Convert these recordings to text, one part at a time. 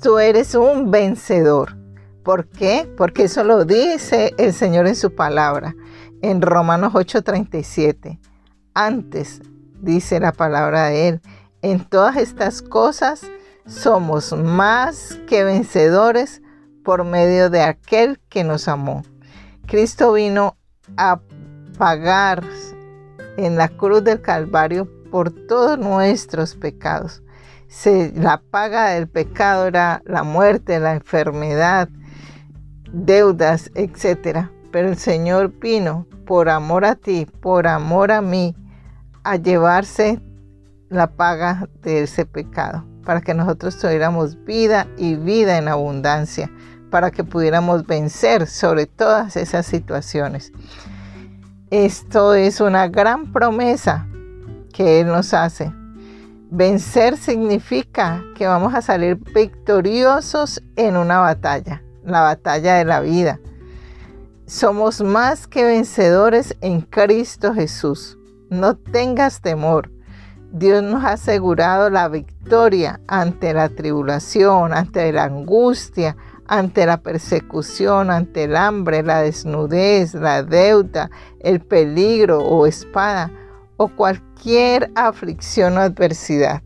tú eres un vencedor. ¿Por qué? Porque eso lo dice el Señor en su palabra, en Romanos 8:37. Antes, dice la palabra de Él, en todas estas cosas somos más que vencedores por medio de aquel que nos amó. Cristo vino a pagar en la cruz del Calvario por todos nuestros pecados. La paga del pecado era la muerte, la enfermedad, deudas, etc. Pero el Señor vino por amor a ti, por amor a mí, a llevarse la paga de ese pecado, para que nosotros tuviéramos vida y vida en abundancia, para que pudiéramos vencer sobre todas esas situaciones. Esto es una gran promesa que Él nos hace. Vencer significa que vamos a salir victoriosos en una batalla, la batalla de la vida. Somos más que vencedores en Cristo Jesús. No tengas temor. Dios nos ha asegurado la victoria ante la tribulación, ante la angustia, ante la persecución, ante el hambre, la desnudez, la deuda, el peligro o espada o cualquier aflicción o adversidad.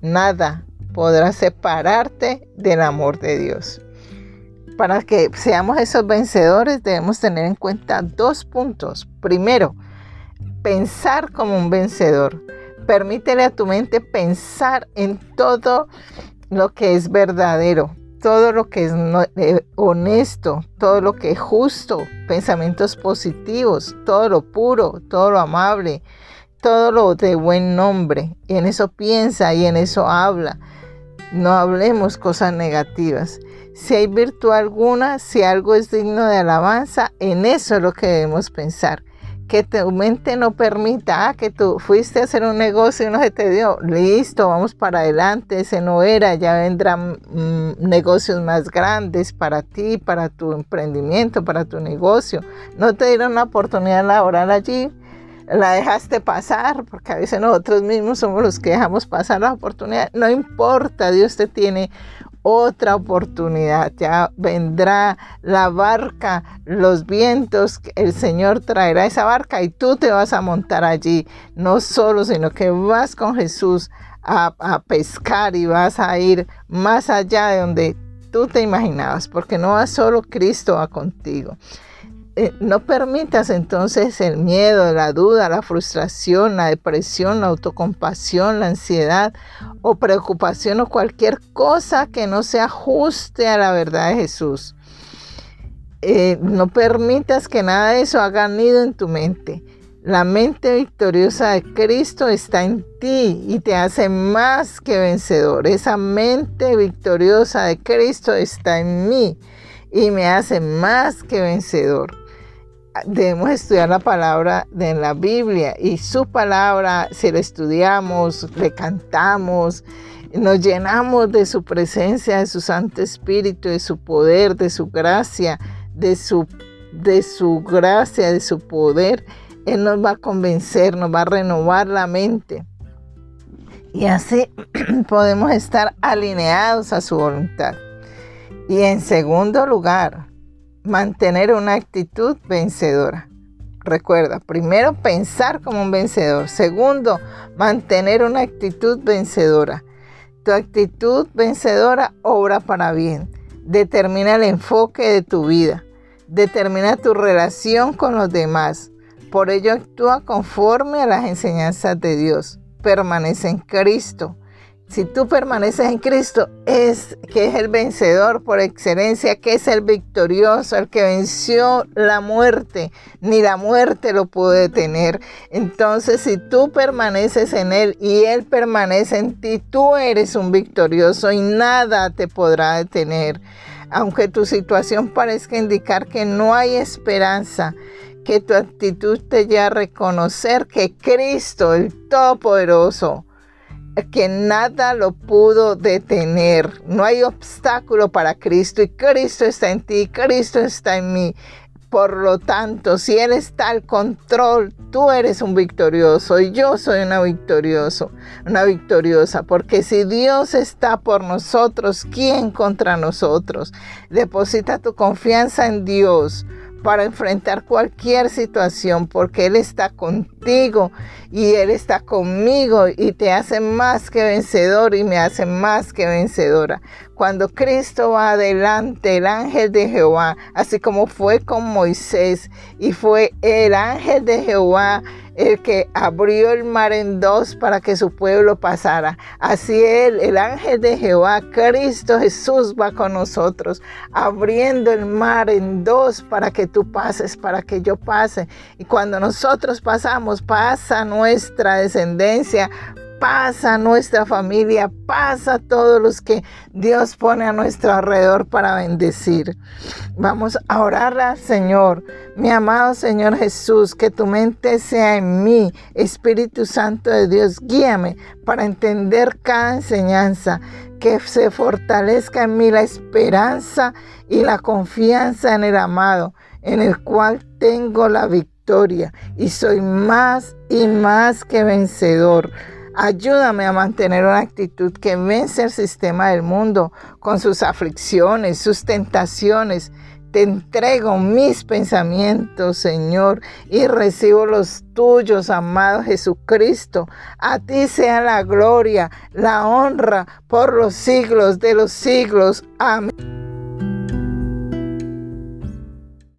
Nada podrá separarte del amor de Dios. Para que seamos esos vencedores debemos tener en cuenta dos puntos. Primero, pensar como un vencedor. Permítele a tu mente pensar en todo lo que es verdadero, todo lo que es eh, honesto, todo lo que es justo, pensamientos positivos, todo lo puro, todo lo amable, todo lo de buen nombre. Y en eso piensa y en eso habla. No hablemos cosas negativas. Si hay virtud alguna, si algo es digno de alabanza, en eso es lo que debemos pensar que tu mente no permita, ah, que tú fuiste a hacer un negocio y no se te dio, listo, vamos para adelante, ese no era, ya vendrán mm, negocios más grandes para ti, para tu emprendimiento, para tu negocio. No te dieron una oportunidad laboral allí, la dejaste pasar, porque a veces nosotros mismos somos los que dejamos pasar la oportunidad. No importa, Dios te tiene otra oportunidad. Ya vendrá la barca, los vientos, el Señor traerá esa barca y tú te vas a montar allí, no solo, sino que vas con Jesús a, pescar y vas a ir más allá de donde tú te imaginabas, porque no va solo Cristo va contigo. Eh, no permitas entonces el miedo, la duda, la frustración, la depresión, la autocompasión, la ansiedad o preocupación o cualquier cosa que no se ajuste a la verdad de Jesús. Eh, no permitas que nada de eso haga nido en tu mente. La mente victoriosa de Cristo está en ti y te hace más que vencedor. Esa mente victoriosa de Cristo está en mí y me hace más que vencedor debemos estudiar la palabra de la Biblia y su palabra, si la estudiamos, le cantamos, nos llenamos de su presencia, de su Santo Espíritu, de su poder, de su gracia, de su, de su gracia, de su poder, Él nos va a convencer, nos va a renovar la mente. Y así podemos estar alineados a su voluntad. Y en segundo lugar, mantener una actitud vencedora. Recuerda, primero pensar como un vencedor. Segundo, mantener una actitud vencedora. Tu actitud vencedora obra para bien. Determina el enfoque de tu vida. Determina tu relación con los demás. Por ello actúa conforme a las enseñanzas de Dios. Permanece en Cristo. Si tú permaneces en Cristo, es que es el vencedor por excelencia, que es el victorioso, el que venció la muerte. Ni la muerte lo pudo detener. Entonces, si tú permaneces en Él y Él permanece en ti, tú eres un victorioso y nada te podrá detener. Aunque tu situación parezca indicar que no hay esperanza, que tu actitud te lleve a reconocer que Cristo, el Todopoderoso, que nada lo pudo detener. No hay obstáculo para Cristo y Cristo está en ti, Cristo está en mí. Por lo tanto, si Él está al control, tú eres un victorioso y yo soy una victorioso, una victoriosa, porque si Dios está por nosotros, ¿quién contra nosotros? Deposita tu confianza en Dios para enfrentar cualquier situación, porque Él está contigo y Él está conmigo y te hace más que vencedor y me hace más que vencedora. Cuando Cristo va adelante, el ángel de Jehová, así como fue con Moisés y fue el ángel de Jehová el que abrió el mar en dos para que su pueblo pasara. Así él, el ángel de Jehová, Cristo Jesús va con nosotros, abriendo el mar en dos para que tú pases, para que yo pase. Y cuando nosotros pasamos, pasa nuestra descendencia, pasa nuestra familia, pasa todos los que Dios pone a nuestro alrededor para bendecir. Vamos a orar al Señor. Mi amado Señor Jesús, que tu mente sea en mí, Espíritu Santo de Dios, guíame para entender cada enseñanza, que se fortalezca en mí la esperanza y la confianza en el amado, en el cual tengo la victoria y soy más y más que vencedor. Ayúdame a mantener una actitud que vence el sistema del mundo con sus aflicciones, sus tentaciones. Te entrego mis pensamientos, Señor, y recibo los tuyos, amado Jesucristo. A ti sea la gloria, la honra por los siglos de los siglos. Amén.